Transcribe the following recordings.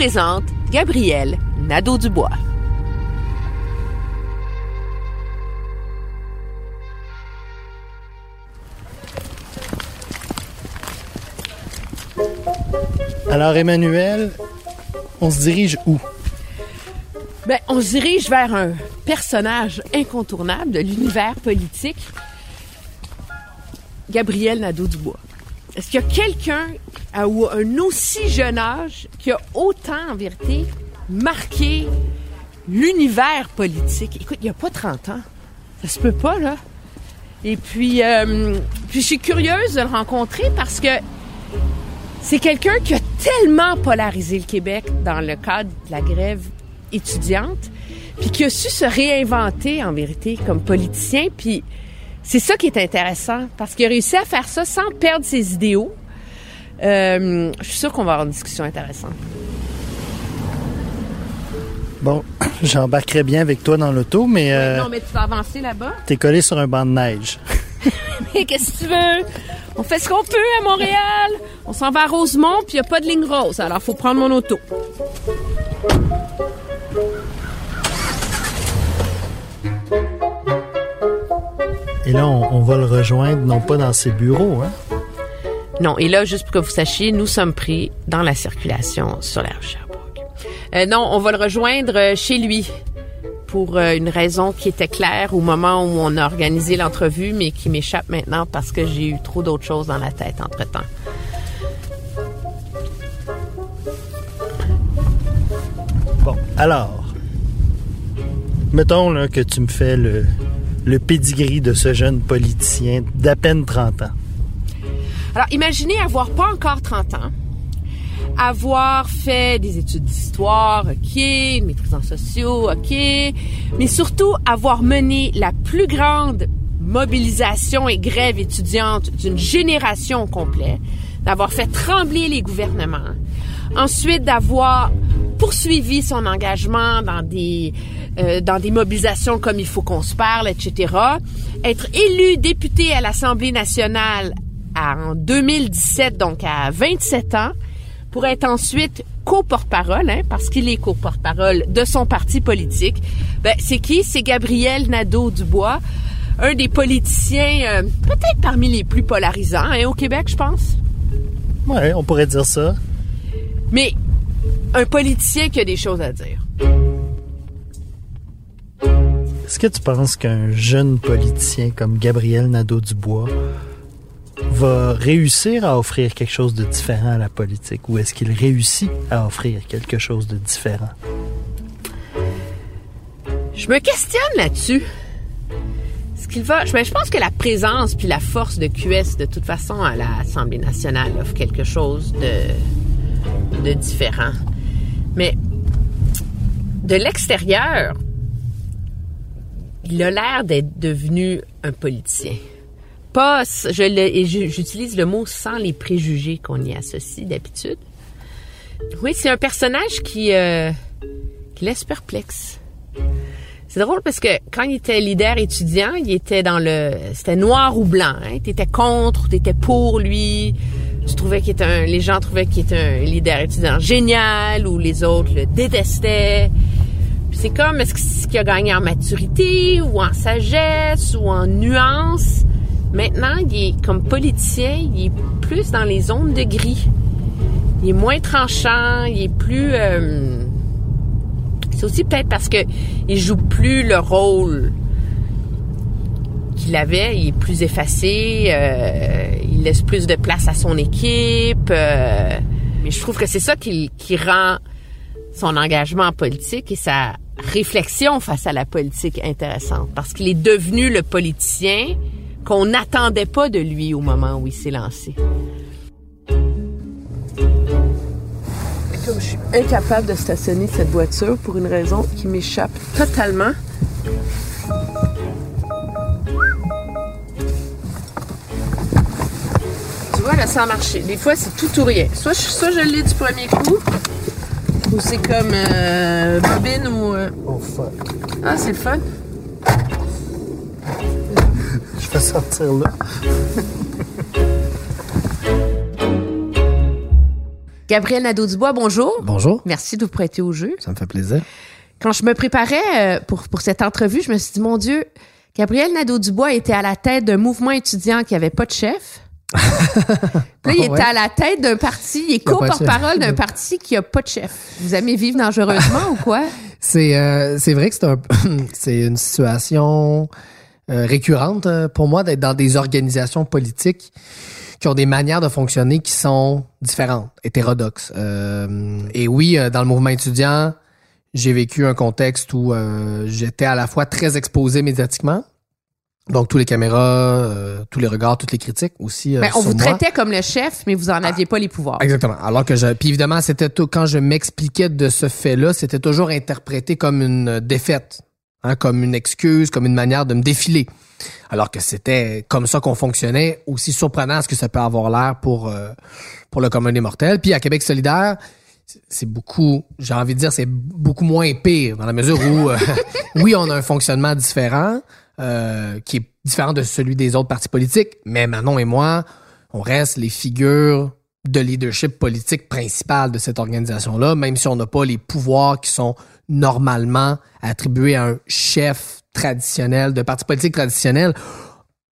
Présente Gabriel Nadeau-Dubois. Alors, Emmanuel, on se dirige où? Ben, on se dirige vers un personnage incontournable de l'univers politique, Gabriel Nadeau-Dubois. Est-ce qu'il y a quelqu'un à à un aussi jeune âge qui a autant, en vérité, marqué l'univers politique? Écoute, il n'y a pas 30 ans. Ça se peut pas, là. Et puis, euh, puis je suis curieuse de le rencontrer parce que c'est quelqu'un qui a tellement polarisé le Québec dans le cadre de la grève étudiante, puis qui a su se réinventer en vérité comme politicien, puis c'est ça qui est intéressant parce qu'il a réussi à faire ça sans perdre ses idéaux. Euh, je suis sûre qu'on va avoir une discussion intéressante. Bon, j'embarquerai bien avec toi dans l'auto, mais euh, Non, mais tu vas avancer là-bas. t'es collé sur un banc de neige. Mais qu'est-ce que tu veux? On fait ce qu'on peut à Montréal. On s'en va à Rosemont, puis il n'y a pas de ligne rose. Alors, faut prendre mon auto. Et là, on, on va le rejoindre, non pas dans ses bureaux, hein? Non, et là, juste pour que vous sachiez, nous sommes pris dans la circulation sur la rue Sherbrooke. Euh, non, on va le rejoindre euh, chez lui pour euh, une raison qui était claire au moment où on a organisé l'entrevue, mais qui m'échappe maintenant parce que j'ai eu trop d'autres choses dans la tête entre-temps. Bon, alors, mettons là, que tu me fais le, le pedigree de ce jeune politicien d'à peine 30 ans. Alors, imaginez avoir pas encore 30 ans, avoir fait des études d'histoire, OK, une maîtrise en sociaux, OK, mais surtout avoir mené la plus grande mobilisation et grève étudiante d'une génération complète, d'avoir fait trembler les gouvernements, ensuite d'avoir poursuivi son engagement dans des euh, dans des mobilisations comme il faut qu'on se parle, etc. Être élu député à l'Assemblée nationale en 2017, donc à 27 ans, pour être ensuite co-porte-parole, hein, parce qu'il est co-porte-parole de son parti politique. Ben, c'est qui? C'est Gabriel Nadeau-Dubois, un des politiciens euh, peut-être parmi les plus polarisants hein, au Québec, je pense. Ouais, on pourrait dire ça. Mais un politicien qui a des choses à dire. Est-ce que tu penses qu'un jeune politicien comme Gabriel Nadeau-Dubois va réussir à offrir quelque chose de différent à la politique ou est-ce qu'il réussit à offrir quelque chose de différent? Je me questionne là-dessus. Ce qu'il va, je, je pense que la présence puis la force de QS de toute façon à l'Assemblée nationale offre quelque chose de de différent. Mais de l'extérieur, il a l'air d'être devenu un politicien. Pas, je j'utilise le mot sans les préjugés qu'on y associe d'habitude. Oui, c'est un personnage qui, euh, qui laisse perplexe. C'est drôle parce que quand il était leader étudiant, il était dans le, c'était noir ou blanc. Hein? T'étais contre, t'étais pour lui. Tu trouvais qu'il était un, les gens trouvaient qu'il était un leader étudiant génial ou les autres le détestaient. C'est comme est-ce qu'il a gagné en maturité ou en sagesse ou en nuance? Maintenant, il est comme politicien, il est plus dans les zones de gris. Il est moins tranchant, il est plus euh, c'est aussi peut-être parce que il joue plus le rôle qu'il avait. Il est plus effacé. euh, il laisse plus de place à son équipe. euh, mais je trouve que c'est ça qui, qui rend son engagement politique et sa réflexion face à la politique intéressante. Parce qu'il est devenu le politicien qu'on n'attendait pas de lui au moment où il s'est lancé. Comme je suis incapable de stationner cette voiture pour une raison qui m'échappe totalement. Tu vois, là, ça a marché. Des fois, c'est tout ou rien. Soit je, soit je l'ai du premier coup, ou c'est comme euh, bobine ou... euh, Oh fuck. Ah, c'est le fun. Je vais sortir là. Gabriel Nadeau-Dubois, bonjour. Bonjour. Merci de vous prêter au jeu. Ça me fait plaisir. Quand je me préparais euh, pour, pour cette entrevue, je me suis dit, mon Dieu, Gabriel Nadeau-Dubois était à la tête d'un mouvement étudiant qui avait pas de chef. Là, il Ah ouais? était à la tête d'un parti, il est co-porte-parole d'un parti qui a pas de chef. Vous aimez vivre dangereusement ou quoi? C'est euh, c'est vrai que c'est un une situation euh, récurrente pour moi d'être dans des organisations politiques qui ont des manières de fonctionner qui sont différentes, hétérodoxes. Euh, et oui, euh, dans le mouvement étudiant, j'ai vécu un contexte où euh, j'étais à la fois très exposé médiatiquement, donc tous les caméras, euh, tous les regards, toutes les critiques aussi. euh, Ben, on sur vous moi. traitait comme le chef, mais vous en aviez pas les pouvoirs. Exactement. Alors que je, puis évidemment, c'était tout, quand je m'expliquais de ce fait-là, c'était toujours interprété comme une défaite, hein, comme une excuse, comme une manière de me défiler. Alors que c'était comme ça qu'on fonctionnait, aussi surprenant ce que ça peut avoir l'air pour euh, pour le commun des mortels. Puis à Québec solidaire, c'est- beaucoup, j'ai envie de dire, c'est beaucoup moins pire dans la mesure où, euh, oui, on a un fonctionnement différent, euh, qui est différent de celui des autres partis politiques, mais Manon et moi, on reste les figures de leadership politique principales de cette organisation-là, même si on n'a pas les pouvoirs qui sont normalement attribués à un chef traditionnel de parti politique traditionnel.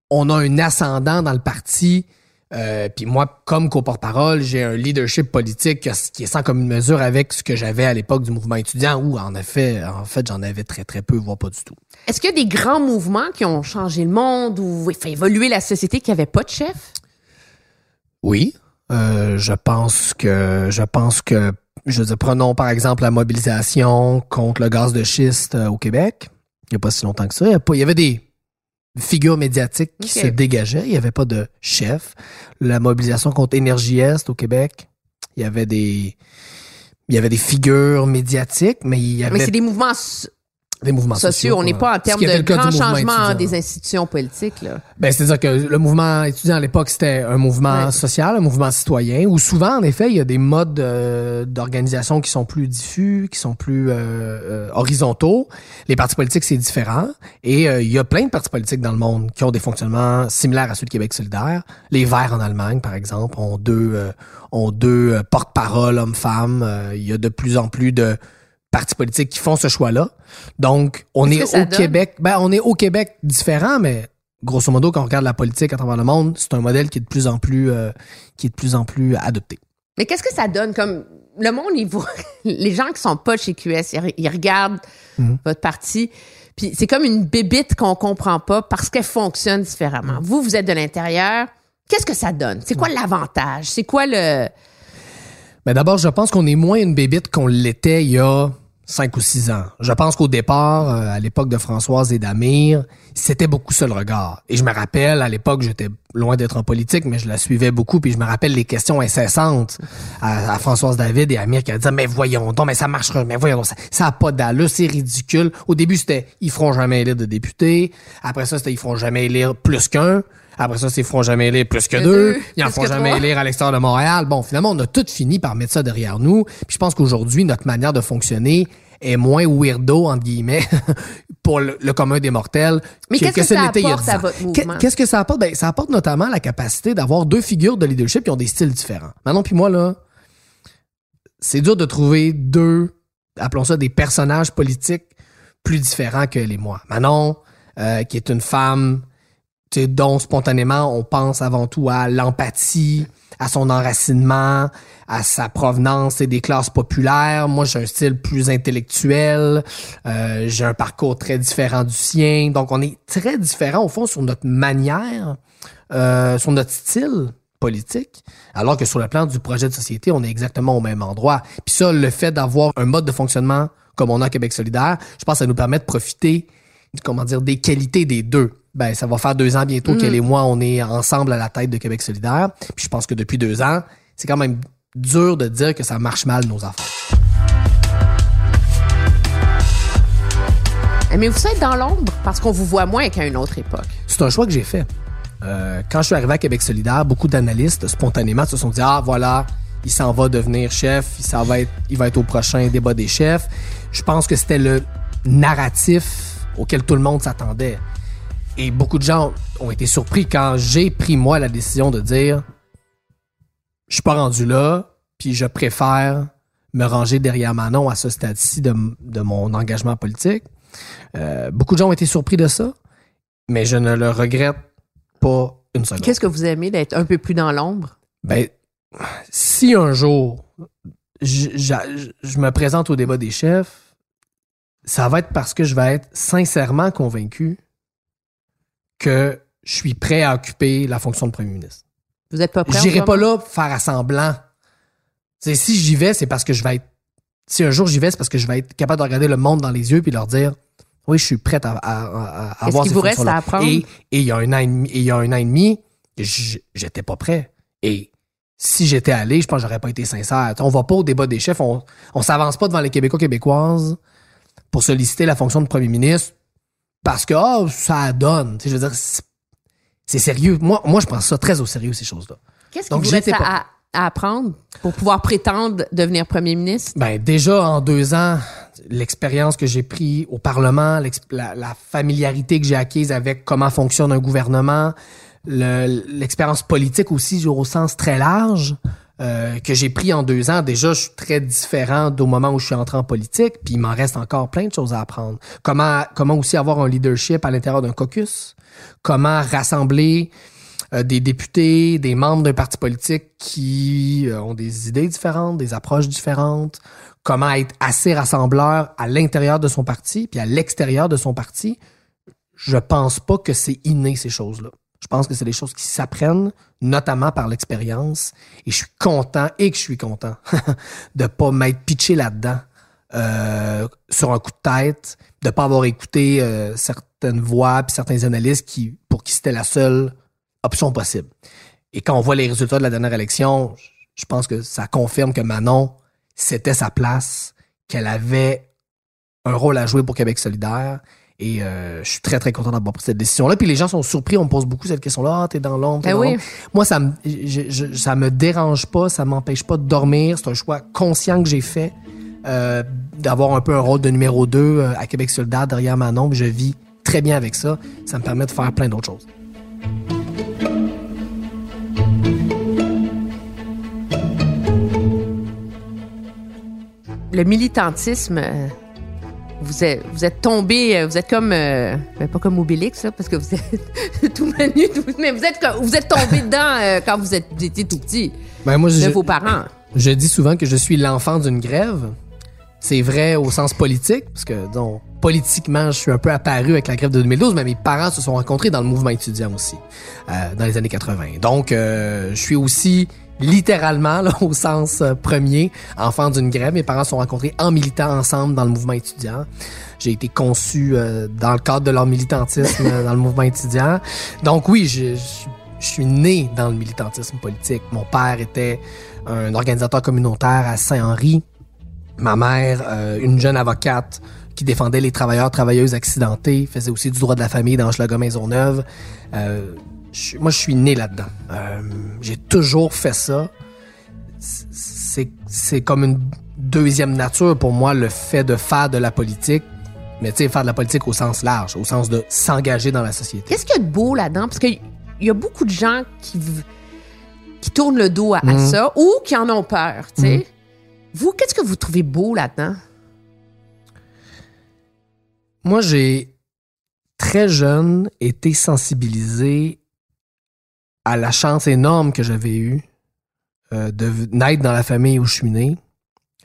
On a un ascendant dans le parti. Euh, puis moi, comme co-porte-parole, j'ai un leadership politique que- qui est sans commune mesure avec ce que j'avais à l'époque du mouvement étudiant, où en effet, en fait, j'en avais très très peu, voire pas du tout. Est-ce qu'il y a des grands mouvements qui ont changé le monde ou fait évoluer la société qui avait pas de chef? Oui, euh, je pense que je pense que je veux dire, prenons par exemple la mobilisation contre le gaz de schiste euh, au Québec. Il n'y a pas si longtemps que ça. Il y, a pas- il y avait des figures médiatiques qui se dégageaient. Il n'y avait pas de chef. La mobilisation contre Énergie Est au Québec, il y avait des il y avait des figures médiatiques, mais il y avait Mais c'est des mouvements des mouvements sociaux. sociaux. On n'est pas en Ce termes de grands changements des institutions politiques. Là. Ben, c'est-à-dire que le mouvement étudiant à l'époque, c'était un mouvement Ouais. social, un mouvement citoyen, où souvent, en effet, il y a des modes euh, d'organisation qui sont plus diffus, qui sont plus euh, euh, horizontaux. Les partis politiques, c'est différent. Et euh, il y a plein de partis politiques dans le monde qui ont des fonctionnements similaires à ceux de Québec solidaire. Les Verts en Allemagne, par exemple, ont deux, euh, ont deux euh, porte-parole hommes-femmes. Euh, il y a de plus en plus de partis politiques qui font ce choix-là. Donc, on est au donne? Québec. Ben, on est au Québec différent, mais grosso modo, quand on regarde la politique à travers le monde, c'est un modèle qui est de plus en plus, euh, qui est de plus en plus adopté. Mais qu'est-ce que ça donne? Comme le monde, ils voient- les gens qui sont pas chez QS, ils, re- ils regardent Mhm. votre parti, puis c'est comme une bébite qu'on comprend pas parce qu'elle fonctionne différemment. Vous, vous êtes de l'intérieur. Qu'est-ce que ça donne? C'est quoi l'avantage? C'est quoi le. Mais d'abord, je pense qu'on est moins une bébite qu'on l'était il y a cinq ou six ans. Je pense qu'au départ, euh, à l'époque de Françoise et d'Amir, c'était beaucoup ça le regard. Et je me rappelle, à l'époque, j'étais loin d'être en politique, mais je la suivais beaucoup, puis je me rappelle les questions incessantes à, à Françoise David et Amir qui disaient, mais voyons donc, mais ça marchera, mais voyons donc, ça, ça a pas d'allure, c'est ridicule. Au début, c'était, ils feront jamais élire de députés. Après ça, c'était, ils feront jamais élire plus qu'un. Après ça, c'est feront jamais élire plus que deux. deux, Ils en que jamais trois. élire à l'extérieur de Montréal. Bon, finalement, on a tout fini par mettre ça derrière nous. Puis je pense qu'aujourd'hui, notre manière de fonctionner est moins weirdo, entre guillemets, pour le, le commun des mortels. Mais qu'est-ce que ça apporte 10 à votre mouvement? Qu'est-ce que ça apporte? Ben, ça apporte notamment la capacité d'avoir deux figures de leadership qui ont des styles différents. Manon puis moi, là, c'est dur de trouver deux, appelons ça des personnages politiques plus différents que les moi. Manon, euh, qui est une femme dont spontanément on pense avant tout à l'empathie, à son enracinement, à sa provenance et des classes populaires. Moi, j'ai un style plus intellectuel, euh, j'ai un parcours très différent du sien. Donc, on est très différents au fond sur notre manière, euh, sur notre style politique, alors que sur le plan du projet de société, on est exactement au même endroit. Puis ça, le fait d'avoir un mode de fonctionnement comme on a Québec solidaire, je pense que ça nous permet de profiter, comment dire, des qualités des deux. Ben, ça va faire deux ans bientôt qu'elle et moi, on est ensemble à la tête de Québec solidaire. Puis je pense que depuis deux ans, c'est quand même dur de dire que ça marche mal nos affaires. Mais vous êtes dans l'ombre? Parce qu'on vous voit moins qu'à une autre époque. C'est un choix que j'ai fait. Euh, quand je suis arrivé à Québec solidaire, beaucoup d'analystes spontanément se sont dit ah voilà, il s'en va devenir chef, il s'en va être, il va être au prochain débat des chefs. Je pense que c'était le narratif auquel tout le monde s'attendait. Et beaucoup de gens ont été surpris quand j'ai pris moi la décision de dire je suis pas rendu là, puis je préfère me ranger derrière Manon à ce stade-ci de, de mon engagement politique. Euh, beaucoup de gens ont été surpris de ça, mais je ne le regrette pas une seconde. Qu'est-ce que vous aimez d'être un peu plus dans l'ombre? Ben, si un jour je, je- je me présente au débat des chefs, ça va être parce que je vais être sincèrement convaincu que je suis prêt à occuper la fonction de premier ministre. Vous êtes pas prêt? J'irai ce pas là pour faire assemblant. C'est si j'y vais, c'est parce que je vais être. Si un jour j'y vais, c'est parce que je vais être capable de regarder le monde dans les yeux puis leur dire oui, je suis prêt à, à, à- à avoir qu'il ces vous reste à apprendre? Et, et il y a un an et demi, et il y a un an et demi, j- j'étais pas prêt. Et si j'étais allé, je pense que j'aurais pas été sincère. On va pas au débat des chefs, on, on s'avance pas devant les Québécois québécoises pour solliciter la fonction de premier ministre parce que ah, ça donne. Tu sais, Je veux dire, c'est- sérieux. Moi, moi, je prends ça très au sérieux ces choses-là. Qu'est-ce Donc, vous reste à, à apprendre pour pouvoir prétendre devenir premier ministre? Ben déjà en deux ans, l'expérience que j'ai pris au Parlement, la, la familiarité que j'ai acquise avec comment fonctionne un gouvernement, le- l'expérience politique aussi au sens très large euh, que j'ai pris en deux ans. Déjà, je suis très différent au moment où je suis entré en politique, puis il m'en reste encore plein de choses à apprendre. Comment comment aussi avoir un leadership à l'intérieur d'un caucus, comment rassembler euh, des députés, des membres d'un parti politique qui euh, ont des idées différentes, des approches différentes, comment être assez rassembleur à l'intérieur de son parti puis à l'extérieur de son parti? Je pense pas que c'est inné ces choses-là. Je pense que c'est des choses qui s'apprennent, notamment par l'expérience. Et je suis content et que je suis content de pas m'être pitché là-dedans euh, sur un coup de tête, de pas avoir écouté euh, certaines voix puis certains analystes qui pour qui c'était la seule option possible. Et quand on voit les résultats de la dernière élection, je pense que ça confirme que Manon, c'était sa place, qu'elle avait un rôle à jouer pour Québec solidaire. Et euh, je suis très, très content d'avoir pris cette décision-là. Puis les gens sont surpris, on me pose beaucoup cette question-là. Ah, t'es dans l'ombre, t'es Ben dans oui. l'ombre. Moi, ça me, je- je- ça me dérange pas, ça m'empêche pas de dormir. C'est un choix conscient que j'ai fait euh, d'avoir un peu un rôle de numéro 2 à Québec solidaire derrière Manon. Puis Je vis très bien avec ça. Ça me permet de faire plein d'autres choses. Le militantisme, euh, vous êtes, vous êtes tombé, euh, vous êtes comme, euh, ben, pas comme Obélix, là, parce que vous êtes tout menu, tout- mais vous êtes, vous êtes tombé dedans euh, quand vous êtes, vous étiez tout petit, Ben, moi, de je, vos parents. Je dis souvent que je suis l'enfant d'une grève. C'est vrai au sens politique, parce que donc, politiquement, je suis un peu apparu avec la grève de 2012, mais mes parents se sont rencontrés dans le mouvement étudiant aussi, euh, dans les années 80. Donc, je suis aussi littéralement, là, au sens euh, premier, enfant d'une grève. Mes parents se sont rencontrés en militant ensemble dans le mouvement étudiant. J'ai été conçu euh, dans le cadre de leur militantisme dans le mouvement étudiant. Donc oui, je, je- suis né dans le militantisme politique. Mon père était un organisateur communautaire à Saint-Henri. Ma mère, euh, une jeune avocate qui défendait les travailleurs, travailleuses accidentés, faisait aussi du droit de la famille dans Schlager Maisonneuve. Euh, je- moi, je suis né là-dedans. Euh, J'ai toujours fait ça. C'est comme une deuxième nature pour moi, le fait de faire de la politique. Mais tu sais, faire de la politique au sens large, au sens de s'engager dans la société. Qu'est-ce qu'il y a de beau là-dedans? Parce qu'il y a beaucoup de gens qui, qui tournent le dos à, à Mhm. ça ou qui en ont peur, tu sais. Mhm. Vous, qu'est-ce que vous trouvez beau là-dedans? Moi, j'ai très jeune été sensibilisé à la chance énorme que j'avais eue euh, de naître dans la famille où je suis né,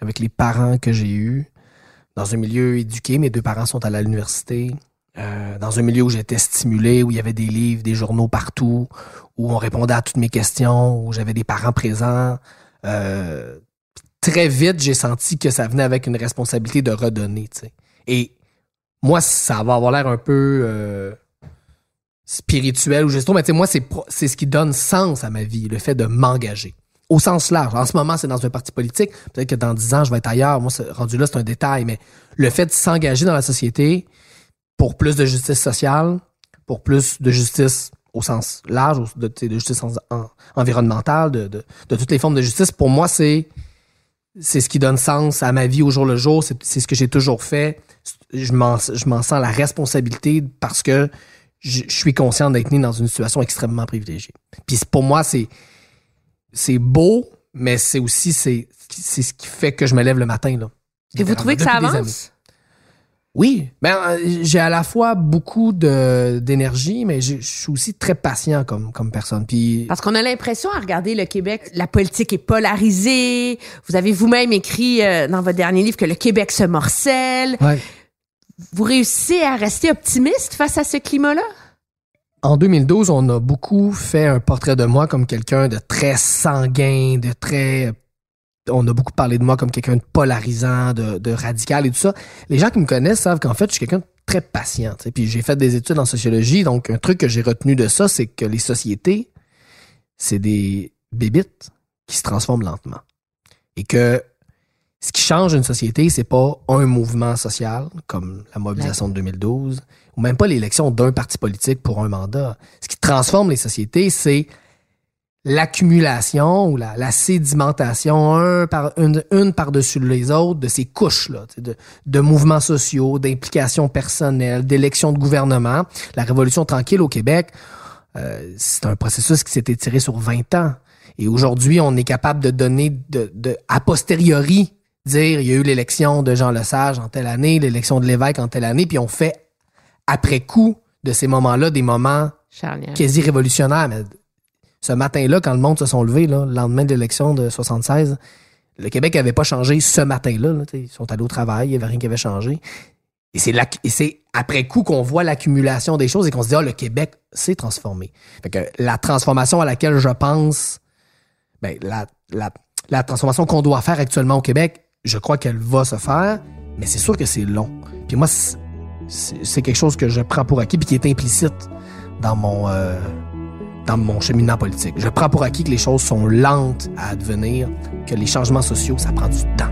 avec les parents que j'ai eus, dans un milieu éduqué. Mes deux parents sont à l'université. euh, dans un milieu où j'étais stimulé, où il y avait des livres, des journaux partout, où on répondait à toutes mes questions, où j'avais des parents présents. Euh, très vite, j'ai senti que ça venait avec une responsabilité de redonner. Et moi, ça va avoir l'air un peu euh, spirituel ou gesto, mais tu moi, c'est ce qui donne sens à ma vie, le fait de m'engager. au sens large. En ce moment, c'est dans un parti politique. Peut-être que dans dix ans, je vais être ailleurs. Moi, rendu là, c'est un détail. Mais le fait de s'engager dans la société pour plus de justice sociale, pour plus de justice au sens large, de, justice environnementale, de, de, de, toutes les formes de justice, pour moi, c'est c'est ce qui donne sens à ma vie au jour le jour. C'est ce que j'ai toujours fait. Je m'en sens la responsabilité parce que je, suis conscient d'être né dans une situation extrêmement privilégiée. Puis pour moi, c'est c'est beau, mais c'est aussi c'est c'est ce qui fait que je me lève le matin là. Et vous trouvez que ça avance? Oui, ben euh, j'ai à la fois beaucoup de d'énergie, mais je suis aussi très patient comme comme personne. Puis parce qu'on a l'impression à regarder le Québec, la politique est polarisée. Vous avez vous-même écrit euh, dans votre dernier livre que le Québec se morcelle. Ouais vous réussissez à rester optimiste face à ce climat-là? En 2012, on a beaucoup fait un portrait de moi comme quelqu'un de très sanguin, de très... On a beaucoup parlé de moi comme quelqu'un de polarisant, de, radical et tout ça. Les gens qui me connaissent savent qu'en fait, je suis quelqu'un de très patient. Puis j'ai fait des études en sociologie, donc un truc que j'ai retenu de ça, c'est que les sociétés, c'est des bébites qui se transforment lentement. Et que ce qui change une société, c'est pas un mouvement social comme la mobilisation de 2012 ou même pas l'élection d'un parti politique pour un mandat. Ce qui transforme les sociétés, c'est l'accumulation ou la, sédimentation un par, une, une par-dessus les autres de ces couches-là, de, de mouvements sociaux, d'implications personnelles, d'élections de gouvernement. La Révolution tranquille au Québec, euh, c'est un processus qui s'est étiré sur 20 ans. Et aujourd'hui, on est capable de donner de, de a posteriori dire il y a eu l'élection de Jean Lesage en telle année, l'élection de l'évêque en telle année, puis on fait après coup de ces moments-là des moments quasi révolutionnaires. Mais ce matin-là, quand le monde se sont levés, là, le lendemain de l'élection de 76, le Québec n'avait pas changé ce matin-là. ils sont allés au travail, il n'y avait rien qui avait changé. Et c'est, c'est après coup qu'on voit l'accumulation des choses et qu'on se dit, ah, le Québec s'est transformé. Fait que la transformation à laquelle je pense, ben, la, la, la transformation qu'on doit faire actuellement au Québec, je crois qu'elle va se faire, mais c'est sûr que c'est long. Puis moi, c'est quelque chose que je prends pour acquis puis qui est implicite dans mon euh, dans mon cheminement politique. Je prends pour acquis que les choses sont lentes à advenir, que les changements sociaux, ça prend du temps.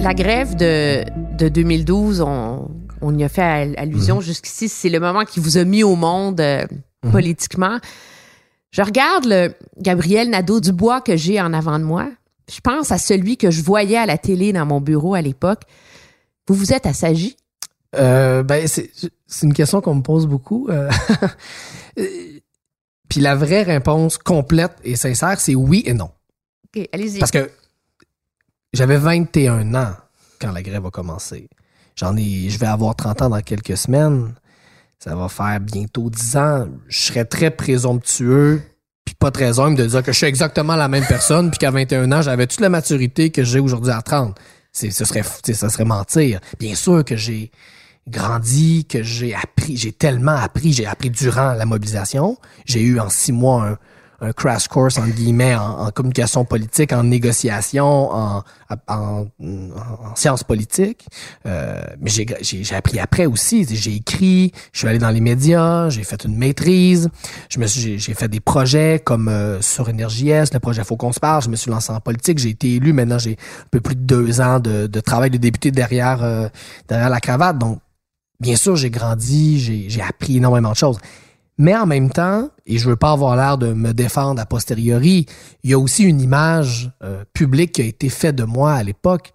La grève de, de 2012, on, on y a fait allusion mhm. jusqu'ici. C'est le moment qui vous a mis au monde euh, mhm. politiquement. Je regarde le Gabriel Nadeau-Dubois que j'ai en avant de moi. Je pense à celui que je voyais à la télé dans mon bureau à l'époque. Vous vous êtes assagi? Euh, ben, c'est une question qu'on me pose beaucoup. Euh. Puis la vraie réponse complète et sincère, c'est oui et non. OK, allez-y. Parce que j'avais 21 ans quand la grève a commencé. J'en ai, je vais avoir 30 ans dans quelques semaines. Ça va faire bientôt 10 ans. Je serais très présomptueux puis pas très humble de dire que je suis exactement la même personne puis qu'à 21 ans, j'avais toute la maturité que j'ai aujourd'hui à 30. C'est, ce serait, ça serait mentir. Bien sûr que j'ai grandi, que j'ai appris, j'ai tellement appris, j'ai appris durant la mobilisation. J'ai eu en six mois un, un crash course en guillemets en, communication politique, en négociation, en, en, sciences politiques. Euh, mais j'ai, appris après aussi. J'ai écrit, je suis allé dans les médias, j'ai fait une maîtrise, je me j'ai, fait des projets comme euh, sur Énergie S, le projet Faut qu'on se parle. Je me suis lancé en politique, j'ai été élu. Maintenant, j'ai un peu plus de deux ans de, de travail de député derrière euh, derrière la cravate. Donc, bien sûr, j'ai grandi, j'ai appris énormément de choses. Mais en même temps, et je veux pas avoir l'air de me défendre a posteriori, il y a aussi une image euh, publique qui a été faite de moi à l'époque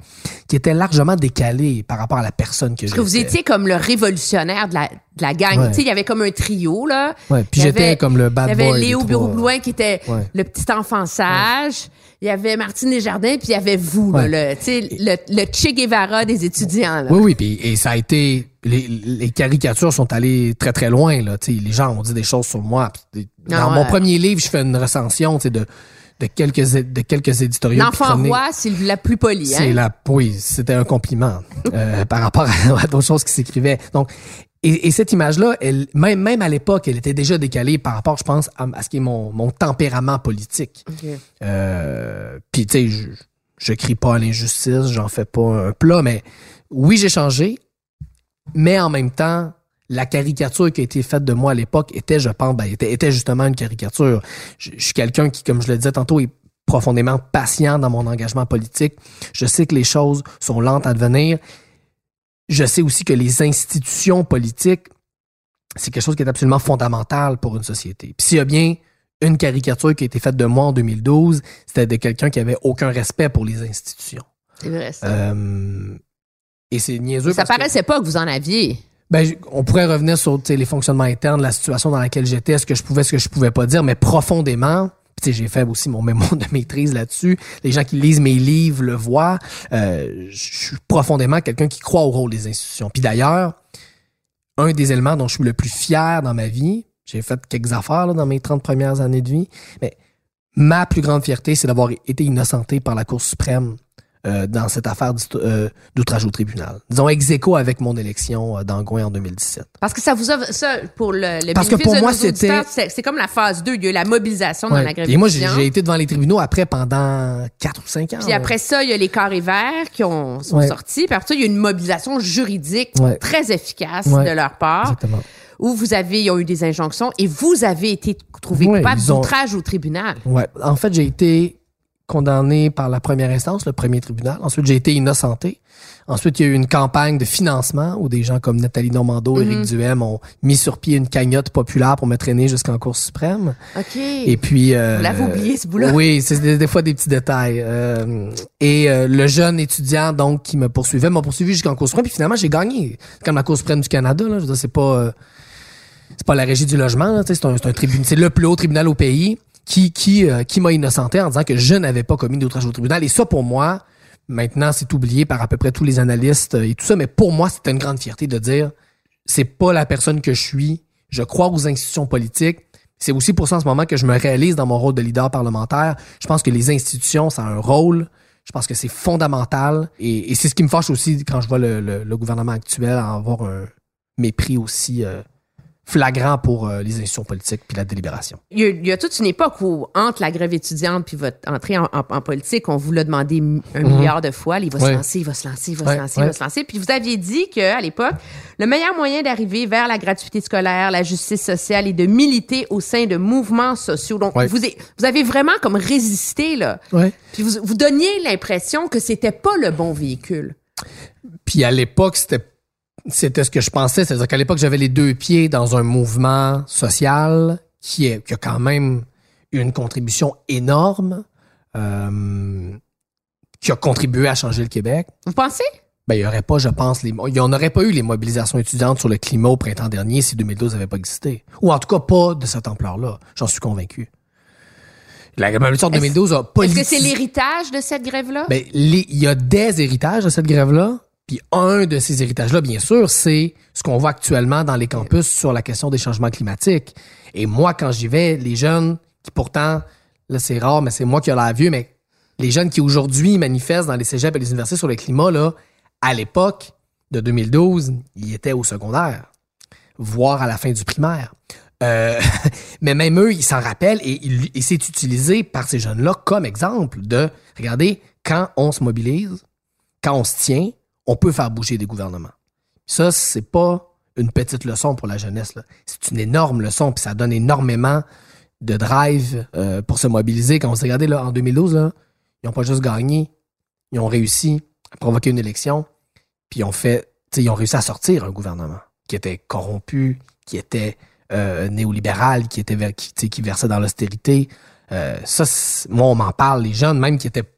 qui était largement décalée par rapport à la personne que j'étais. Parce que vous étiez comme le révolutionnaire de la, de la gang. Tu sais, il y avait comme un trio, là. Ouais, puis j'étais comme le bad boy. Il y avait Léo Bureau-Blouin qui était le petit enfant sage. Il y avait Martine Desjardins, puis il y avait vous, là, le, le, le Che Guevara des étudiants. Là. Oui, oui, puis et ça a été les, les, caricatures sont allées très très loin là. sais les gens ont dit des choses sur moi. Dans mon premier livre, je fais une recension de de quelques de quelques éditoriaux. L'enfant roi, c'est la plus polie. Hein? C'est la oui, c'était un compliment euh, par rapport à, d'autres choses qui s'écrivaient. Donc Et, et cette image-là, elle, même, même à l'époque, elle était déjà décalée par rapport, je pense, à, à ce qui est mon, mon tempérament politique. Euh, Puis, tu sais, je, je crie pas à l'injustice, j'en fais pas un plat, mais oui, j'ai changé, mais en même temps, la caricature qui a été faite de moi à l'époque était, je pense, ben, était, était justement une caricature. Je, je suis quelqu'un qui, comme je le disais tantôt, est profondément patient dans mon engagement politique. Je sais que les choses sont lentes à devenir. Je sais aussi que les institutions politiques, c'est quelque chose qui est absolument fondamental pour une société. Puis s'il y a bien une caricature qui a été faite de moi en 2012, c'était de quelqu'un qui avait aucun respect pour les institutions. C'est vrai, ça. Euh, et c'est niaiseux. ça parce que- paraissait pas que vous en aviez. ben, on pourrait revenir sur les fonctionnements internes, la situation dans laquelle j'étais, ce que je pouvais, ce que je pouvais pas dire, mais profondément. J'ai fait aussi mon mémoire de maîtrise là-dessus. Les gens qui lisent mes livres le voient. Euh, je suis profondément quelqu'un qui croit au rôle des institutions. Puis d'ailleurs, un des éléments dont je suis le plus fier dans ma vie, j'ai fait quelques affaires dans mes 30 premières années de vie, mais ma plus grande fierté, c'est d'avoir été innocenté par la Cour suprême euh, dans cette affaire euh, d'outrage au tribunal. Disons ex aequo avec mon élection euh, d'Angouin en 2017. Parce que ça vous a, ça, pour le, le Parce que pour de moi, c'était- c'est comme la phase 2. Il y a eu la mobilisation dans la grève Et moi, j'ai été devant les tribunaux après pendant 4 ou 5 ans. Puis après ça, il y a les carrés verts qui ont, sont Ouais. sortis. Puis après ça, il y a une mobilisation juridique Ouais. très efficace de leur part, Exactement. où vous avez, ils ont eu des injonctions et vous avez été trouvé coupable ont- d'outrage au tribunal. Ouais. En fait, j'ai été condamné par la première instance, le premier tribunal. Ensuite, j'ai été innocenté. Ensuite, il y a eu une campagne de financement où des gens comme Nathalie Normando, Mhm. Éric Duhem ont mis sur pied une cagnotte populaire pour me traîner jusqu'en Cour suprême. OK. Et puis... Euh, Vous l'avez oublié, ce bout-là. Oui, c'est des, des fois des petits détails. Euh, et euh, le jeune étudiant donc qui me poursuivait m'a poursuivi jusqu'en Cour suprême. Puis finalement, j'ai gagné. C'est comme la Cour suprême du Canada. Là. Je veux dire, c'est pas... euh, c'est pas la régie du logement, là, tu sais, c'est un, c'est un tribunal, c'est le plus haut tribunal au pays qui qui euh, qui m'a innocenté en disant que je n'avais pas commis d'outrage au tribunal. Et ça, pour moi, maintenant, c'est oublié par à peu près tous les analystes euh, et tout ça. Mais pour moi, c'était une grande fierté de dire, c'est pas la personne que je suis. Je crois aux institutions politiques. C'est aussi pour ça en ce moment que je me réalise dans mon rôle de leader parlementaire. Je pense que les institutions, ça a un rôle. Je pense que c'est fondamental. Et, c'est ce qui me fâche aussi quand je vois le, le- le gouvernement actuel avoir un mépris aussi euh, flagrant pour euh, les institutions politiques puis la délibération. Il y, a, il y a toute une époque où, entre la grève étudiante puis votre entrée en, en- en politique, on vous l'a demandé un milliard de fois. il va se Mhm. Lancer, il va se lancer, il va se lancer, il va se lancer. Puis vous aviez dit qu'à l'époque, le meilleur moyen d'arriver vers la gratuité scolaire, la justice sociale et de militer au sein de mouvements sociaux. Donc, vous, vous avez vraiment comme résisté, là. Puis vous, vous donniez l'impression que c'était pas le bon véhicule. Puis à l'époque, c'était c'était ce que je pensais, c'est-à-dire qu'à l'époque, j'avais les deux pieds dans un mouvement social qui est qui a quand même eu une contribution énorme, euh, qui a contribué à changer le Québec. Vous pensez? Ben, il y aurait pas, je pense, les, il y en aurait pas eu les mobilisations étudiantes sur le climat au printemps dernier si 2012 n'avait pas existé. Ou en tout cas, pas de cette ampleur-là. J'en suis convaincu. La mobilisation de Est-ce- 2012 a Est-ce que politisé- c'est l'héritage de cette grève-là? ben, il y a des héritages de cette grève-là. Puis un de ces héritages-là, bien sûr, c'est ce qu'on voit actuellement dans les campus sur la question des changements climatiques. Et moi, quand j'y vais, les jeunes qui pourtant, là c'est rare, mais c'est moi qui ai l'air vieux, mais les jeunes qui aujourd'hui manifestent dans les cégeps et les universités sur le climat, là, à l'époque de 2012, ils étaient au secondaire, voire à la fin du primaire. Euh, mais même eux, ils s'en rappellent et, et c'est utilisé par ces jeunes-là comme exemple de, regardez, quand on se mobilise, quand on se tient, on peut faire bouger des gouvernements. Ça, c'est pas une petite leçon pour la jeunesse. C'est une énorme leçon, puis ça donne énormément de drive euh, pour se mobiliser. Quand on s'est là, en 2012, là, ils n'ont pas juste gagné, ils ont réussi à provoquer une élection, puis ils ont fait, ils ont réussi à sortir un gouvernement qui était corrompu, qui était euh, néolibéral, qui était qui, qui versait dans l'austérité. Euh, ça, moi, on m'en parle, les jeunes, même qui étaient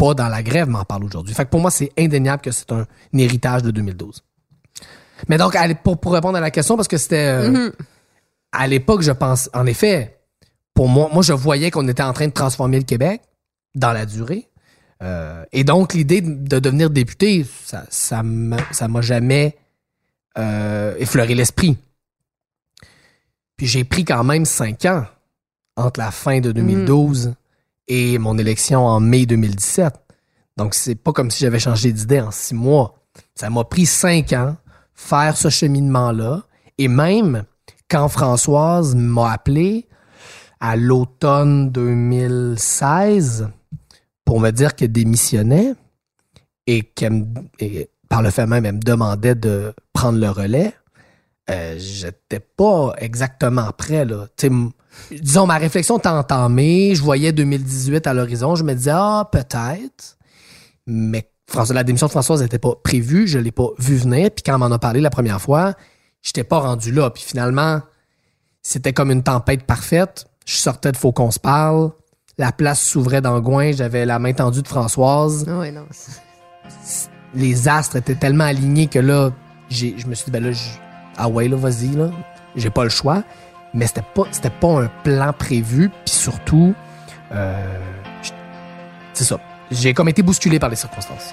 pas dans la grève, m'en parlent aujourd'hui. Fait que pour moi, c'est indéniable que c'est un, un héritage de 2012. Mais donc, pour, pour répondre à la question, parce que c'était euh, Mhm. à l'époque, je pense, en effet, pour moi, moi, je voyais qu'on était en train de transformer le Québec dans la durée. Euh, et donc, l'idée de de devenir député, ça, ça m'a ça m'a jamais euh, effleuré l'esprit. Puis j'ai pris quand même cinq ans entre la fin de 2012 et mon élection en mai 2017. Donc, c'est pas comme si j'avais changé d'idée en six mois. Ça m'a pris cinq ans faire ce cheminement-là Et même quand Françoise m'a appelé à l'automne 2016 pour me dire qu'elle démissionnait et qu'elle par le fait même, elle me demandait de prendre le relais, euh, j'étais pas exactement prêt. Là. Disons, ma réflexion était entamée, je voyais 2018 à l'horizon, je me disais, ah, peut-être, mais François, la démission de Françoise n'était pas prévue, je l'ai pas vu venir, puis quand on m'en a parlé la première fois, j'étais pas rendu là, puis finalement, c'était comme une tempête parfaite, je sortais de Faut qu'on se parle, la place s'ouvrait coin, j'avais la main tendue de Françoise. Ah non. Les astres étaient tellement alignés que là, je me suis dit, ben là, ah ouais, là, vas-y, là. J'ai pas le choix. Mais c'était pas, pas un plan prévu. Puis surtout, euh, c'est ça. J'ai comme été bousculé par les circonstances.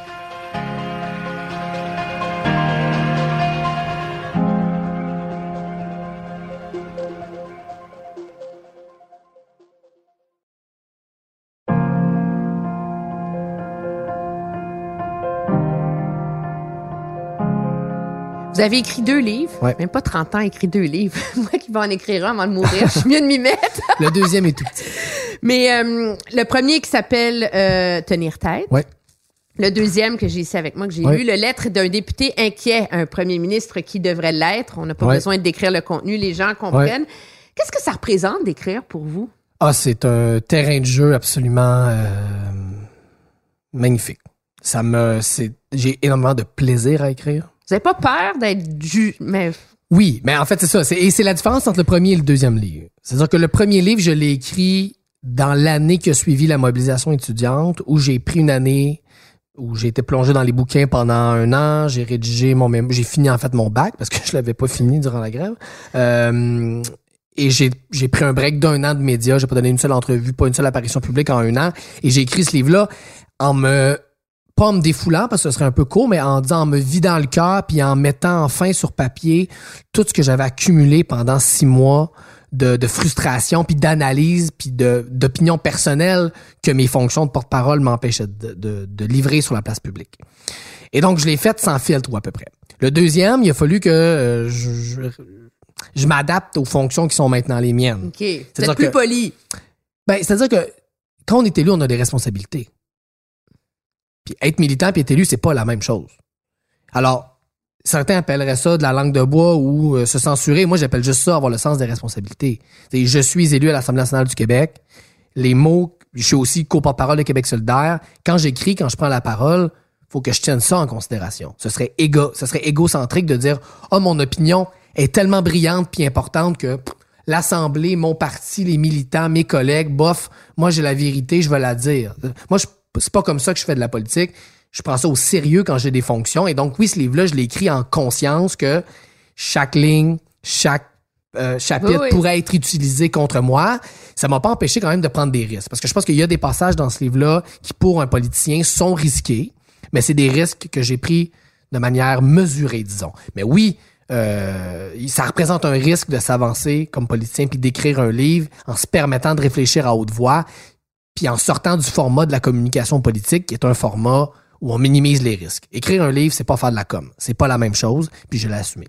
Vous avez écrit deux livres. Même pas 30 ans, écrit deux livres. Moi qui vais en écrire un avant de mourir, je suis mieux de m'y mettre. le deuxième est tout petit. Mais euh, le premier qui s'appelle euh, Tenir tête. Ouais. Le deuxième que j'ai ici avec moi, que j'ai lu, le lettre d'un député inquiet, un premier ministre qui devrait l'être. On n'a pas besoin de décrire le contenu, les gens comprennent. Qu'est-ce que ça représente d'écrire pour vous? Ah, c'est un terrain de jeu absolument euh, magnifique. Ça me, c'est, j'ai énormément de plaisir à écrire. Vous n'avez pas peur d'être ju... Mais... Oui, mais en fait, c'est ça. Et c'est la différence entre le premier et le deuxième livre. C'est-à-dire que le premier livre, je l'ai écrit dans l'année qui a suivi la mobilisation étudiante, où j'ai pris une année où j'ai été plongé dans les bouquins pendant un an, j'ai rédigé mon j'ai fini en fait mon bac parce que je l'avais pas fini durant la grève. Euh, et j'ai pris un break d'un an de médias, j'ai pas donné une seule entrevue, pas une seule apparition publique en un an et j'ai écrit ce livre-là en me pas en me défoulant parce que ce serait un peu court, mais en disant, en me vidant le cœur puis en mettant enfin sur papier tout ce que j'avais accumulé pendant six mois de, de frustration puis d'analyse puis d'opinion personnelle que mes fonctions de porte-parole m'empêchaient de, de, de, livrer sur la place publique. Et donc, je l'ai fait sans filtre ou à peu près. Le deuxième, il a fallu que euh, je, je, m'adapte aux fonctions qui sont maintenant les miennes. OK. C'est plus poli. Ben, c'est-à-dire que quand on est élu, on a des responsabilités. Puis être militant puis être élu, c'est pas la même chose. Alors, certains appelleraient ça de la langue de bois ou euh, se censurer. Moi, j'appelle juste ça avoir le sens des responsabilités. je suis élu à l'Assemblée nationale du Québec. Les mots, je suis aussi co-porte-parole de Québec solidaire. Quand j'écris, quand je prends la parole, faut que je tienne ça en considération. Ce serait égo, ce serait égocentrique de dire, oh, mon opinion est tellement brillante puis importante que l'Assemblée, mon parti, les militants, mes collègues, bof, moi j'ai la vérité, je veux la dire. Moi, je c'est pas comme ça que je fais de la politique. Je prends ça au sérieux quand j'ai des fonctions. Et donc, oui, ce livre-là, je l'ai écrit en conscience que chaque ligne, chaque euh, chapitre pourrait être utilisé contre moi. Ça m'a pas empêché quand même de prendre des risques. Parce que je pense qu'il y a des passages dans ce livre-là qui, pour un politicien, sont risqués. Mais c'est des risques que j'ai pris de manière mesurée, disons. Mais oui, euh, ça représente un risque de s'avancer comme politicien puis d'écrire un livre en se permettant de réfléchir à haute voix puis en sortant du format de la communication politique, qui est un format où on minimise les risques. Écrire un livre, c'est pas faire de la com. C'est pas la même chose, puis je l'ai assumé.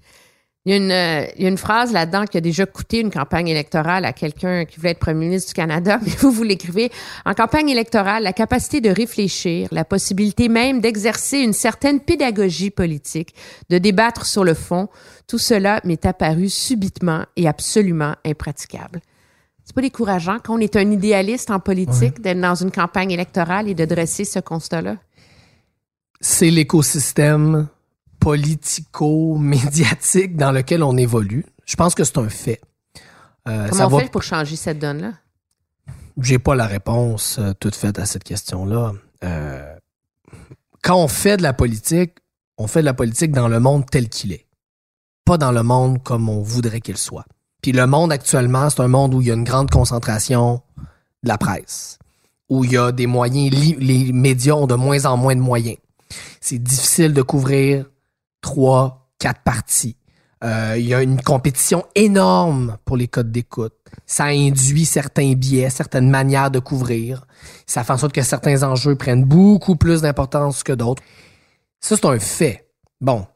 Il y, a une, euh, il y a une phrase là-dedans qui a déjà coûté une campagne électorale à quelqu'un qui voulait être premier ministre du Canada, mais vous, vous l'écrivez. En campagne électorale, la capacité de réfléchir, la possibilité même d'exercer une certaine pédagogie politique, de débattre sur le fond, tout cela m'est apparu subitement et absolument impraticable. C'est pas décourageant quand on est un idéaliste en politique d'être dans une campagne électorale et de dresser ce constat-là? C'est l'écosystème politico-médiatique dans lequel on évolue. Je pense que c'est un fait. Euh, Comment on fait pour changer cette donne-là? J'ai pas la réponse euh, toute faite à cette question-là. Euh, quand on fait de la politique, on fait de la politique dans le monde tel qu'il est, pas dans le monde comme on voudrait qu'il soit. Puis le monde actuellement, c'est un monde où il y a une grande concentration de la presse, où il y a des moyens, les médias ont de moins en moins de moyens. C'est difficile de couvrir trois, quatre parties. Euh, il y a une compétition énorme pour les codes d'écoute. Ça induit certains biais, certaines manières de couvrir. Ça fait en sorte que certains enjeux prennent beaucoup plus d'importance que d'autres. Ça, c'est un fait. Bon,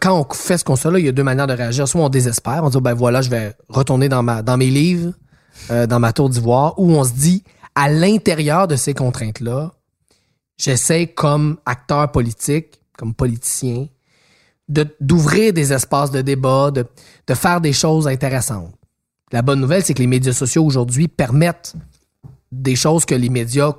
quand, on fait ce constat-là, il y a deux manières de réagir. Soit on désespère, on dit ben voilà, je vais retourner dans ma dans mes livres, euh, dans ma tour d'ivoire, ou on se dit à l'intérieur de ces contraintes-là, j'essaie comme acteur politique, comme politicien, de d'ouvrir des espaces de débat, de, de faire des choses intéressantes. La bonne nouvelle, c'est que les médias sociaux aujourd'hui permettent des choses que les médias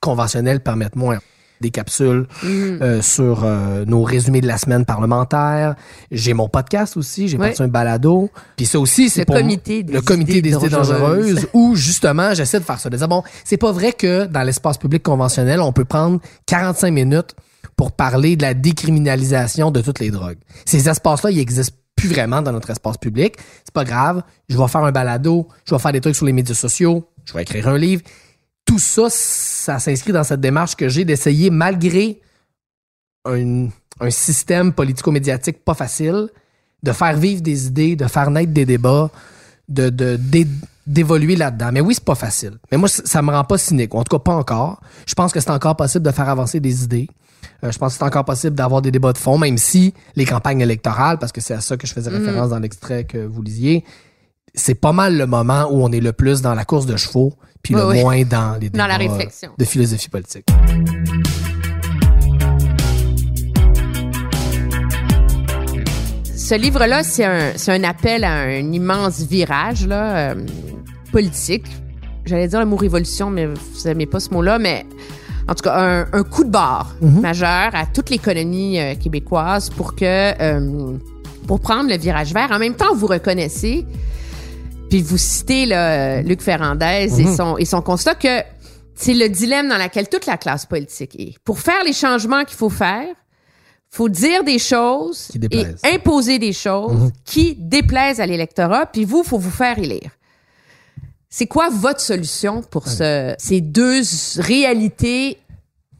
conventionnels permettent moins. Des capsules Mhm. euh, sur euh, nos résumés de la semaine parlementaire. J'ai mon podcast aussi, j'ai Ouais. parti un balado. Puis ça aussi, c'est Le pour comité des le comité idées des idées dangereuses. dangereuses où justement j'essaie de faire ça. De dire bon, c'est pas vrai que dans l'espace public conventionnel, on peut prendre 45 minutes pour parler de la décriminalisation de toutes les drogues. Ces espaces-là, ils existent plus vraiment dans notre espace public. C'est pas grave. Je vais faire un balado, je vais faire des trucs sur les médias sociaux, je vais écrire un livre. Tout ça, ça s'inscrit dans cette démarche que j'ai d'essayer, malgré un, un système politico-médiatique pas facile, de faire vivre des idées, de faire naître des débats, de de- d'é- d'évoluer là-dedans. Mais oui, c'est pas facile. Mais moi, ça me rend pas cynique, ou en tout cas pas encore. Je pense que c'est encore possible de faire avancer des idées. Euh, je pense que c'est encore possible d'avoir des débats de fond, même si les campagnes électorales, parce que c'est à ça que je faisais référence dans l'extrait que vous lisiez, c'est pas mal le moment où on est le plus dans la course de chevaux, puis Oui, le oui. moins dans les Dans la débats réflexion. de philosophie politique. Ce livre-là, c'est un, un appel à un immense virage là, euh, politique. J'allais dire le mot révolution, mais vous n'aimez pas ce mot-là, mais en tout cas, un, un coup de barre majeur à toute l'économie euh, québécoise pour que euh, pour prendre le virage vert. En même temps, vous reconnaissez, puis vous citez là, Luc Ferrandez et, son, et son constat que c'est le dilemme dans lequel toute la classe politique est. Pour faire les changements qu'il faut faire, faut dire des choses et imposer des choses qui déplaisent à l'électorat, puis vous, faut vous faire élire. C'est quoi votre solution pour ce, ces deux réalités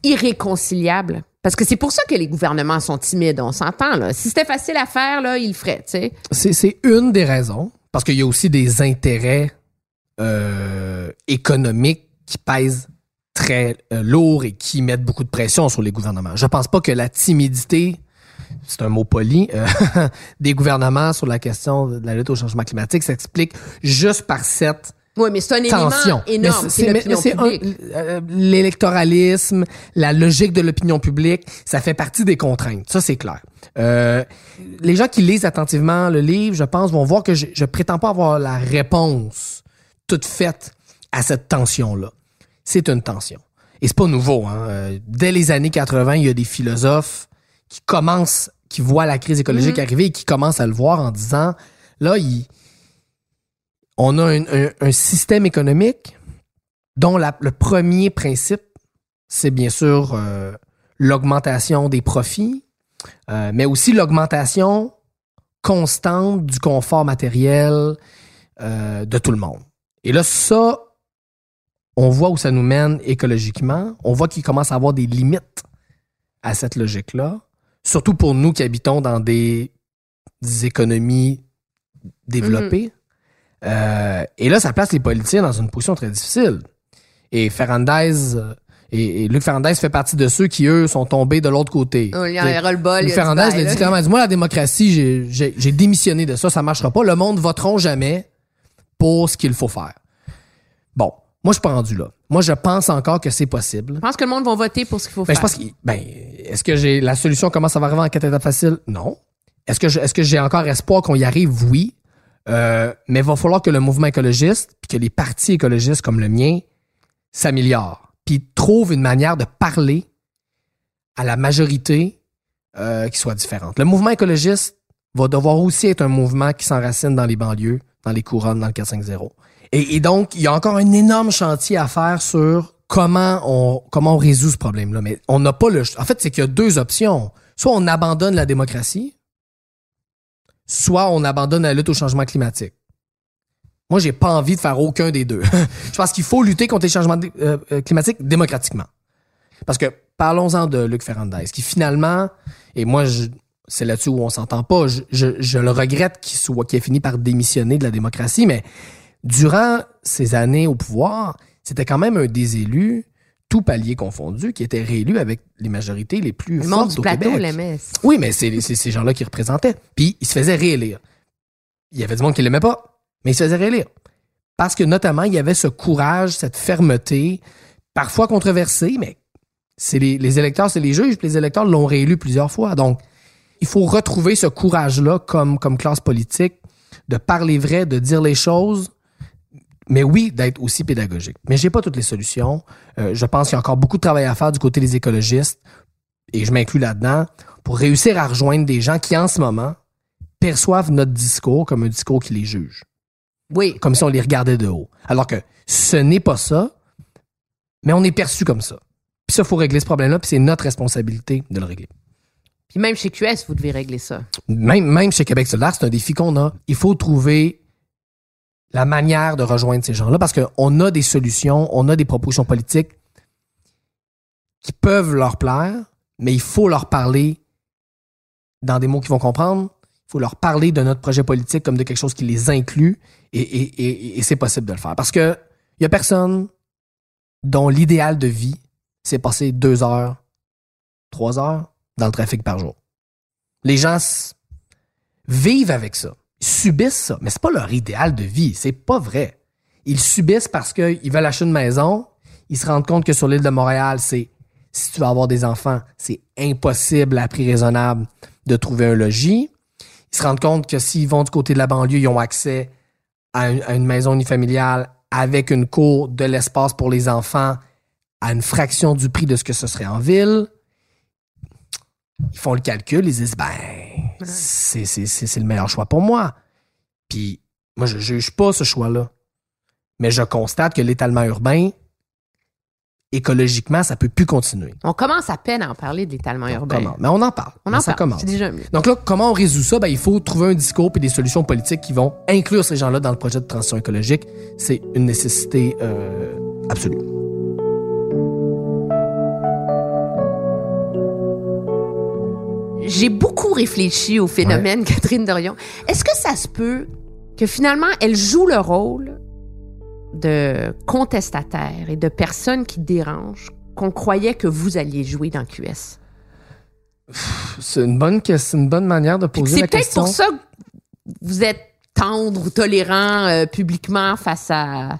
irréconciliables? Parce que c'est pour ça que les gouvernements sont timides, on s'entend. Si c'était facile à faire, là, ils le feraient. c'est une des raisons, parce qu'il y a aussi des intérêts euh, économiques qui pèsent très euh, lourd et qui mettent beaucoup de pression sur les gouvernements. Je pense pas que la timidité, c'est un mot poli, euh, des gouvernements sur la question de la lutte au changement climatique s'explique juste par cette Oui, mais c'est un tension. élément énorme. C'est euh, l'électoralisme, la logique de l'opinion publique, ça fait partie des contraintes. Ça, c'est clair. Euh, les gens qui lisent attentivement le livre, je pense, vont voir que je, je prétends pas avoir la réponse toute faite à cette tension-là. C'est une tension. Et c'est pas nouveau. Hein. Euh, Dès les années 80, il y a des philosophes qui commencent, qui voient la crise écologique arriver et qui commencent à le voir en disant, là, il, on a un, système économique dont le premier principe, c'est bien sûr euh, l'augmentation des profits, euh, mais aussi l'augmentation constante du confort matériel euh, de tout le monde. Et là, ça, on voit où ça nous mène écologiquement. On voit qu'il commence à avoir des limites à cette logique-là, surtout pour nous qui habitons dans des, des économies développées. Euh, et là, ça place les politiciens dans une position très difficile. Et Ferrandez euh, et, et Luc Ferrandez fait partie de ceux qui, eux, sont tombés de l'autre côté. Oh, il y a le bol. Luc Ferrandez l'a dit clairement. Moi, la démocratie, j'ai- démissionné de ça, ça marchera pas. Le monde voteront jamais pour ce qu'il faut faire. Bon, moi, je suis pas rendu là. Moi, je pense encore que c'est possible. Je pense que le monde va voter pour ce qu'il faut Ben, je faire. pense que, ben, est-ce que j'ai la solution, comment ça va arriver en quatre étapes faciles? Non. Est-ce que je- est-ce que j'ai encore espoir qu'on y arrive? Oui. Euh, mais il va falloir que le mouvement écologiste, puis que les partis écologistes comme le mien s'améliorent, puis trouvent une manière de parler à la majorité euh, qui soit différente. Le mouvement écologiste va devoir aussi être un mouvement qui s'enracine dans les banlieues, dans les couronnes, dans le 450. Et, et donc, il y a encore un énorme chantier à faire sur comment on, comment on résout ce problème-là. Mais on n'a pas le. En fait, c'est qu'il y a deux options. Soit on abandonne la démocratie, soit on abandonne la lutte au changement climatique. Moi, j'ai pas envie de faire aucun des deux. Je pense qu'il faut lutter contre les changements euh, euh, climatiques démocratiquement. Parce que parlons-en de Luc Ferrandez, qui finalement, et moi, c'est là-dessus où on s'entend pas. Je, le regrette qu'il soit, qu'il ait fini par démissionner de la démocratie, mais durant ces années au pouvoir, c'était quand même un des élus tout palier confondu, qui étaient réélus avec les majorités les plus Le monde du au plateau Québec. Oui, mais c'est c'est ces gens-là qui représentaient. Puis ils se faisaient réélire. Il y avait du monde qui l'aimait pas, mais ils se faisaient réélire. Parce que notamment, il y avait ce courage, cette fermeté, parfois controversée, mais c'est les, les électeurs, c'est les juges, puis les électeurs l'ont réélu plusieurs fois. Donc, il faut retrouver ce courage-là comme, comme classe politique, de parler vrai, de dire les choses, mais oui, d'être aussi pédagogique. Mais j'ai pas toutes les solutions. Euh, je pense qu'il y a encore beaucoup de travail à faire du côté des écologistes, et je m'inclus là-dedans, pour réussir à rejoindre des gens qui, en ce moment, perçoivent notre discours comme un discours qui les juge. Oui. Comme si on les regardait de haut. Alors que ce n'est pas ça, mais on est perçu comme ça. Puis ça, il faut régler ce problème-là, puis c'est notre responsabilité de le régler. Puis même chez QS, vous devez régler ça. Même, même chez Québec solidaire, c'est un défi qu'on a. Il faut trouver la manière de rejoindre ces gens-là parce qu'on a des solutions, on a des propositions politiques qui peuvent leur plaire, mais il faut leur parler dans des mots qu'ils vont comprendre. Il faut leur parler de notre projet politique comme de quelque chose qui les inclut et, c'est possible de le faire. Parce que il y a personne dont l'idéal de vie, c'est passer deux heures, trois heures dans le trafic par jour. Les gens vivent avec ça. Subissent ça. Mais c'est pas leur idéal de vie. C'est pas vrai. Ils subissent parce qu'ils veulent acheter une maison. Ils se rendent compte que sur l'île de Montréal, c'est si tu veux avoir des enfants, c'est impossible à prix raisonnable de trouver un logis. Ils se rendent compte que s'ils vont du côté de la banlieue, ils ont accès à une, à une maison unifamiliale avec une cour, de l'espace pour les enfants à une fraction du prix de ce que ce serait en ville. Ils font le calcul, ils disent, ben, c'est, le meilleur choix pour moi. Puis, moi, je juge pas ce choix-là. Mais je constate que l'étalement urbain, écologiquement, ça peut plus continuer. On commence à peine à en parler de l'étalement urbain. Comment? Mais on en parle. On en ça parle. C'est déjà mieux. Donc là, comment on résout ça? Ben, il faut trouver un discours et des solutions politiques qui vont inclure ces gens-là dans le projet de transition écologique. C'est une nécessité euh, absolue. J'ai beaucoup réfléchi au phénomène Catherine Dorion. Est-ce que ça se peut que finalement, elle joue le rôle de contestataire et de personne qui dérange qu'on croyait que vous alliez jouer dans QS? C'est une bonne, une bonne manière de Puis que poser C'est la peut-être question. pour ça que vous êtes tendre ou tolérant euh, publiquement face à...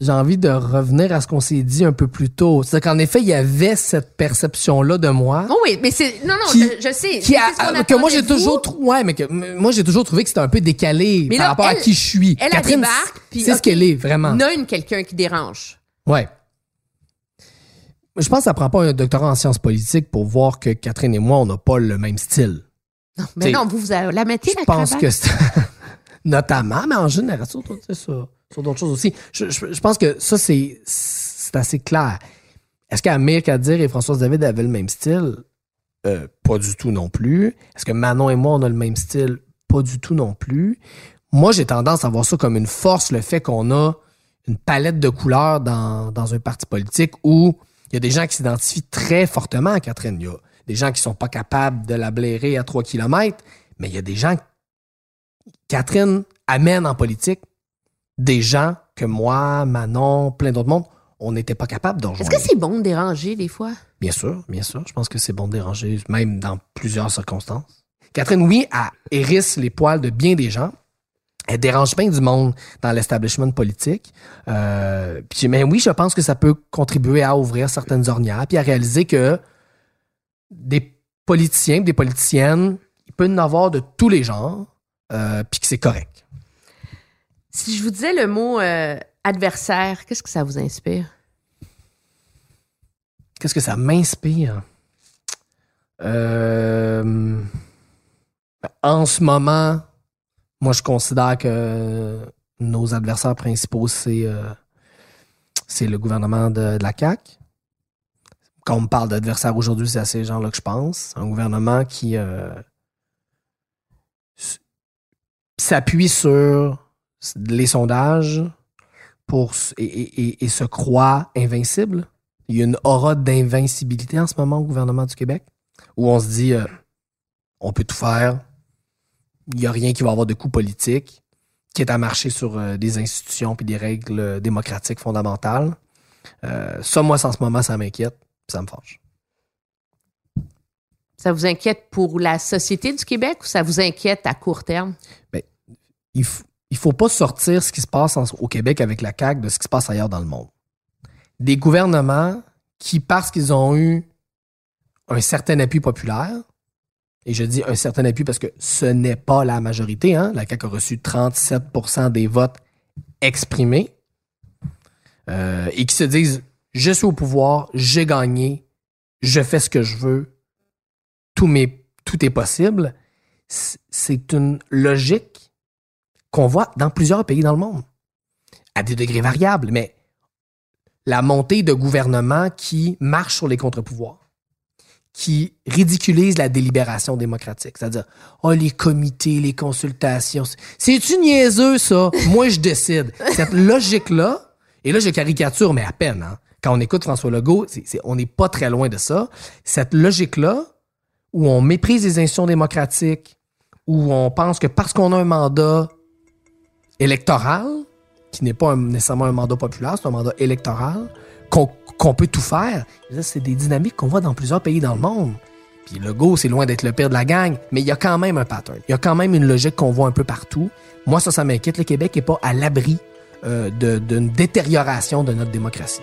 J'ai envie de revenir à ce qu'on s'est dit un peu plus tôt. C'est qu'en effet, il y avait cette perception-là de moi. Oh oui, mais c'est... Non, non, Qui- je, je sais. Qui a- que moi j'ai toujours ouais mais que m- moi j'ai toujours trouvé que c'était un peu décalé Mais par rapport à elle- qui je suis. Elle, elle Catherine, débarque, puis... c'est ce qu'elle est vraiment. Nomme quelqu'un qui dérange. Ouais. Je pense que ça prend pas un doctorat en sciences politiques pour voir que Catherine et moi on n'a pas le même style. Non, mais T'sais, non, vous, vous la mettez, Je la pense cravate? que c'est notamment, mais en général c'est ça, sur d'autres choses aussi. Je, pense que ça c'est assez clair. Est-ce qu'Amir Kadir et Françoise David avaient le même style? Euh, Pas du tout non plus. Est-ce que Manon et moi on a le même style? Pas du tout non plus. Moi j'ai tendance à voir ça comme une force, le fait qu'on a une palette de couleurs dans, dans un parti politique où il y a des gens qui s'identifient très fortement à Catherine. Il y a des gens qui sont pas capables de la blairer à 3 km, mais il y a des gens Catherine amène en politique des gens que moi, Manon, plein d'autres mondes, on n'était pas capable de Est-ce que c'est bon de déranger des fois? Bien sûr, bien sûr. Je pense que c'est bon de déranger, même dans plusieurs circonstances. Catherine, oui, elle hérisse les poils de bien des gens. Elle dérange bien du monde dans l'establishment politique. Euh, puis, mais oui, je pense que ça peut contribuer à ouvrir certaines ornières, puis à réaliser que des politiciens, des politiciennes, il peut y en avoir de tous les genres, euh, puis que c'est correct. Si je vous disais le mot euh, adversaire, qu'est-ce que ça vous inspire? Qu'est-ce que ça m'inspire? Euh, en ce moment, moi, je considère que nos adversaires principaux, c'est euh, le gouvernement de, la CAQ. Quand on me parle d'adversaires aujourd'hui, c'est à ces gens-là que je pense. Un gouvernement qui s'appuie sur les sondages pour, et, et- et- se croit invincible. Il y a une aura d'invincibilité en ce moment au gouvernement du Québec, où on se dit, euh, on peut tout faire, il n'y a rien qui va avoir de coût politique, qui est à marcher sur euh, des institutions et des règles euh, démocratiques fondamentales. Ça, moi, en ce moment, ça m'inquiète, ça me fâche. Ça vous inquiète pour la société du Québec ou ça vous inquiète à court terme? Il, f- il faut pas sortir ce qui se passe au Québec avec la CAQ de ce qui se passe ailleurs dans le monde. Des gouvernements qui, parce qu'ils ont eu un certain appui populaire, et je dis un certain appui parce que ce n'est pas la majorité, hein, la CAQ a reçu 37% des votes exprimés, euh, et qui se disent je suis au pouvoir, j'ai gagné, je fais ce que je veux, tout, est possible. C'est une logique qu'on voit dans plusieurs pays dans le monde, à des degrés variables, mais la montée de gouvernements qui marchent sur les contre-pouvoirs, qui ridiculisent la délibération démocratique, c'est-à-dire, oh, les comités, les consultations, c'est- c'est-tu niaiseux, ça? Moi, je décide. Cette logique-là, et là, je caricature, mais à peine, hein. Quand on écoute François Legault, on n'est pas très loin de ça. Cette logique-là, où on méprise les institutions démocratiques, où on pense que parce qu'on a un mandat électoral, qui n'est pas nécessairement un mandat populaire, c'est un mandat électoral, qu'on peut tout faire. C'est des dynamiques qu'on voit dans plusieurs pays dans le monde. Puis le go, c'est loin d'être le pire de la gang, mais il y a quand même un pattern. Il y a quand même une logique qu'on voit un peu partout. Moi, ça, ça m'inquiète. Le Québec n'est pas à l'abri euh, d'une détérioration de notre démocratie.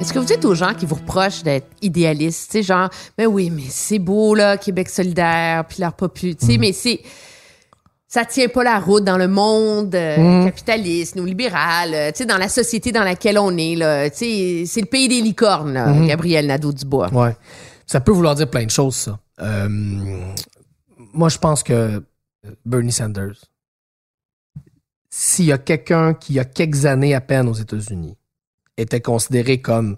Est-ce que vous dites aux gens qui vous reprochent d'être idéalistes, tu sais, genre, mais oui, mais c'est beau, là, Québec solidaire, puis leur popu, tu sais, mais c'est. Ça tient pas la route dans le monde euh, capitaliste ou libéral, euh, tu sais, dans la société dans laquelle on est, là. Tu sais, c'est le pays des licornes, là, Gabriel Nadeau-Dubois. Ouais. Ça peut vouloir dire plein de choses, ça. Euh, moi, je pense que Bernie Sanders, s'il y a quelqu'un qui, il y a quelques années à peine aux États-Unis, était considéré comme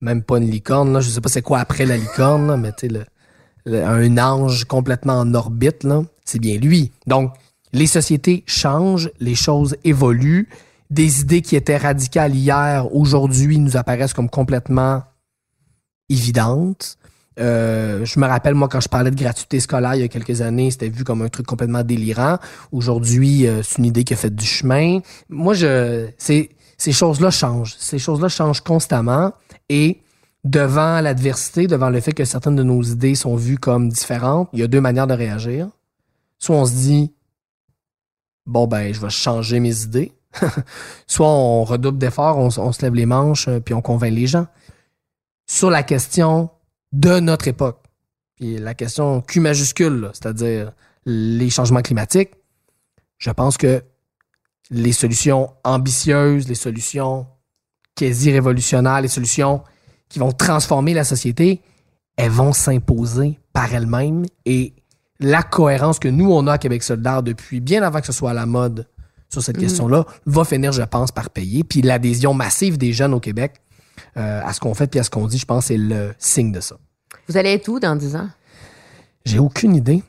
même pas une licorne, là, je sais pas c'est quoi après la licorne, là, mais tu sais, un ange complètement en orbite, là, c'est bien lui. Donc, les sociétés changent, les choses évoluent. Des idées qui étaient radicales hier, aujourd'hui, nous apparaissent comme complètement évidentes. Euh, je me rappelle, moi, quand je parlais de gratuité scolaire il y a quelques années, c'était vu comme un truc complètement délirant. Aujourd'hui, euh, c'est une idée qui a fait du chemin. Moi, je, c'est, ces choses-là changent. Ces choses-là changent constamment. Et devant l'adversité, devant le fait que certaines de nos idées sont vues comme différentes, il y a deux manières de réagir. Soit on se dit, bon, ben, je vais changer mes idées. Soit on redouble d'efforts, on, on se lève les manches, euh, puis on convainc les gens. Sur la question de notre époque, puis la question Q majuscule, c'est-à-dire les changements climatiques, je pense que les solutions ambitieuses, les solutions quasi révolutionnaires, les solutions qui vont transformer la société, elles vont s'imposer par elles-mêmes et la cohérence que nous, on a à Québec solidaire depuis bien avant que ce soit à la mode sur cette question-là, va finir, je pense, par payer. Puis l'adhésion massive des jeunes au Québec euh, à ce qu'on fait puis à ce qu'on dit, je pense, c'est le signe de ça. Vous allez être où dans 10 ans? J'ai aucune idée.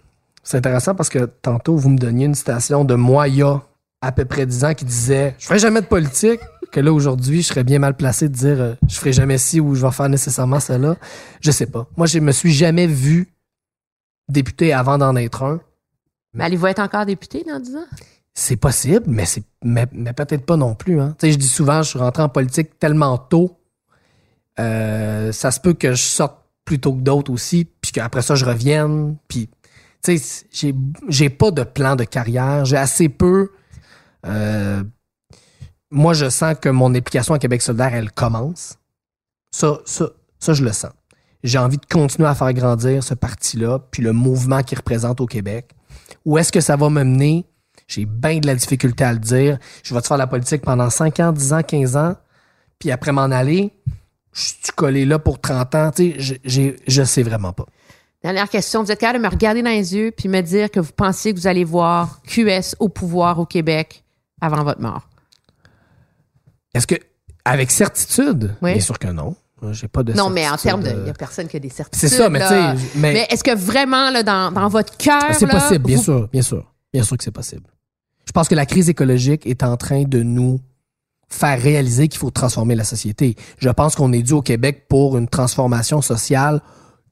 C'est intéressant parce que tantôt, vous me donniez une citation de moi il y a à peu près 10 ans qui disait Je ferai jamais de politique. Que là, aujourd'hui, je serais bien mal placé de dire euh, Je ferai jamais ci ou je vais faire nécessairement cela. Je sais pas. Moi, je me suis jamais vu député avant d'en être un. Mais allez-vous être encore député dans 10 ans? C'est possible, mais c'est mais, mais peut-être pas non plus. Hein. Tu sais, je dis souvent, je suis rentré en politique tellement tôt. euh, ça se peut que je sorte plus tôt que d'autres aussi, puis qu'après ça, je revienne. Puis, tu sais, j'ai, j'ai pas de plan de carrière. J'ai assez peu. Euh, moi, je sens que mon implication à Québec solidaire, elle commence. Ça, ça, ça, je le sens. J'ai envie de continuer à faire grandir ce parti-là, puis le mouvement qu'il représente au Québec. Où est-ce que ça va me mener? J'ai bien de la difficulté à le dire. Je vais te faire la politique pendant 5 ans, 10 ans, 15 ans, puis après m'en aller, je suis collé là pour 30 ans? Tu sais, je- sais vraiment pas. Dernière question. Vous êtes capable de me regarder dans les yeux puis me dire que vous pensez que vous allez voir QS au pouvoir au Québec avant votre mort? Est-ce que, avec certitude? Oui. Bien sûr que non. J'ai pas de Non, mais en termes de. Il euh, n'y a personne qui a des certitudes. C'est ça, mais tu sais, mais, Mais est-ce que vraiment, là, dans, dans votre cœur. c'est possible, bien vous- sûr, bien sûr. Bien sûr que c'est possible. Je pense que la crise écologique est en train de nous faire réaliser qu'il faut transformer la société. Je pense qu'on est dû au Québec pour une transformation sociale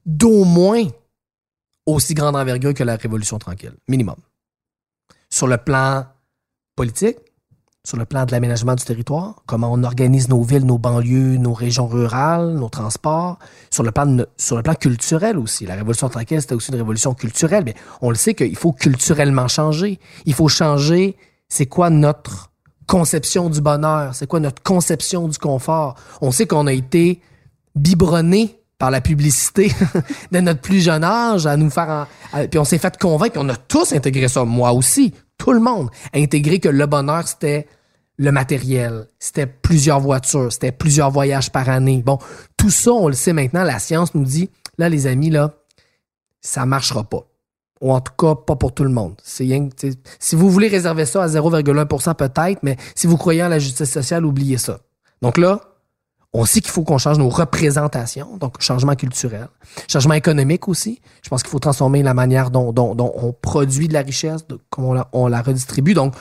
d'au moins aussi grande envergure que la Révolution tranquille. Minimum. sur le plan politique, sur le plan de l'aménagement du territoire, comment on organise nos villes, nos banlieues, nos régions rurales, nos transports, sur le plan, sur le plan culturel aussi. La Révolution tranquille, c'était aussi une révolution culturelle, mais on le sait qu'il faut culturellement changer. Il faut changer, c'est quoi notre conception du bonheur, c'est quoi notre conception du confort? On sait qu'on a été biberonné par la publicité de notre plus jeune âge à nous faire en- puis on s'est fait convaincre puis on a tous intégré ça moi aussi tout le monde a intégré que le bonheur c'était le matériel c'était plusieurs voitures c'était plusieurs voyages par année bon tout ça on le sait maintenant la science nous dit là les amis là ça marchera pas ou en tout cas pas pour tout le monde. Si vous voulez réserver ça à 0,1% peut-être, mais si vous croyez en la justice sociale, oubliez ça. Donc là, on sait qu'il faut qu'on change nos représentations, donc changement culturel, changement économique aussi. Je pense qu'il faut transformer la manière dont, dont, dont on produit de la richesse, comment on la, redistribue. Donc,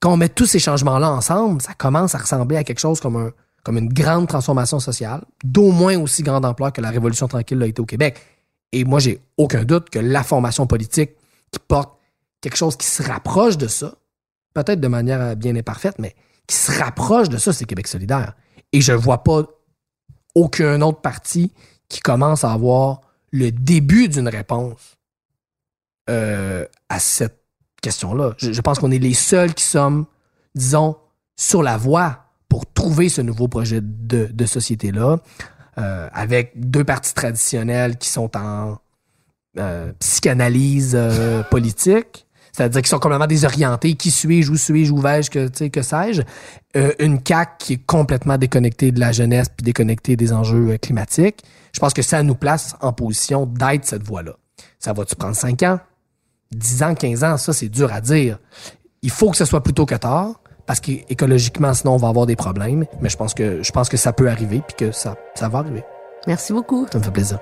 quand on met tous ces changements-là ensemble, ça commence à ressembler à quelque chose comme un comme une grande transformation sociale, d'au moins aussi grande ampleur que la Révolution tranquille l'a été au Québec. Et moi, j'ai aucun doute que la formation politique qui porte quelque chose qui se rapproche de ça, peut-être de manière bien imparfaite, mais qui se rapproche de ça, c'est Québec solidaire. Et je vois pas aucun autre parti qui commence à avoir le début d'une réponse euh, à cette question-là. Je, pense qu'on est les seuls qui sommes, disons, sur la voie pour trouver ce nouveau projet de, société-là, euh, avec deux partis traditionnels qui sont en euh, psychanalyse politique, c'est-à-dire qu'ils sont complètement désorientés. Qui suis-je, où suis-je, où vais-je, que, que sais-je? Euh, une CAQ qui est complètement déconnectée de la jeunesse puis déconnectée des enjeux euh, climatiques. Je pense que ça nous place en position d'être cette voie-là. Ça va-tu prendre 5 ans? 10 ans, 15 ans, ça, c'est dur à dire. Il faut que ce soit plus tôt que tard, parce qu'écologiquement, sinon, on va avoir des problèmes. Mais je pense que, je pense que ça peut arriver, puis que ça, ça va arriver. Merci beaucoup. Ça me fait plaisir.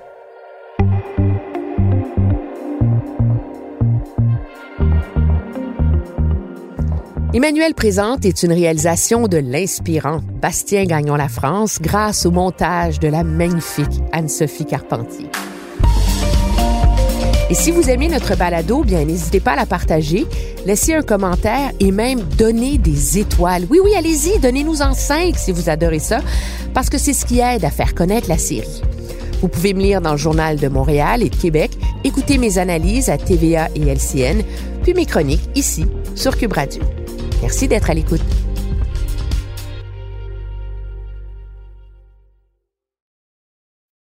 Emmanuel Présente est une réalisation de l'inspirant Bastien Gagnon La France grâce au montage de la magnifique Anne-Sophie Carpentier. Et si vous aimez notre balado, bien n'hésitez pas à la partager, laissez un commentaire et même donner des étoiles. Oui, oui, allez-y, donnez-nous en cinq si vous adorez ça, parce que c'est ce qui aide à faire connaître la série. Vous pouvez me lire dans le Journal de Montréal et de Québec, écouter mes analyses à TVA et LCN, puis mes chroniques ici sur Cube. Merci d'être à l'écoute.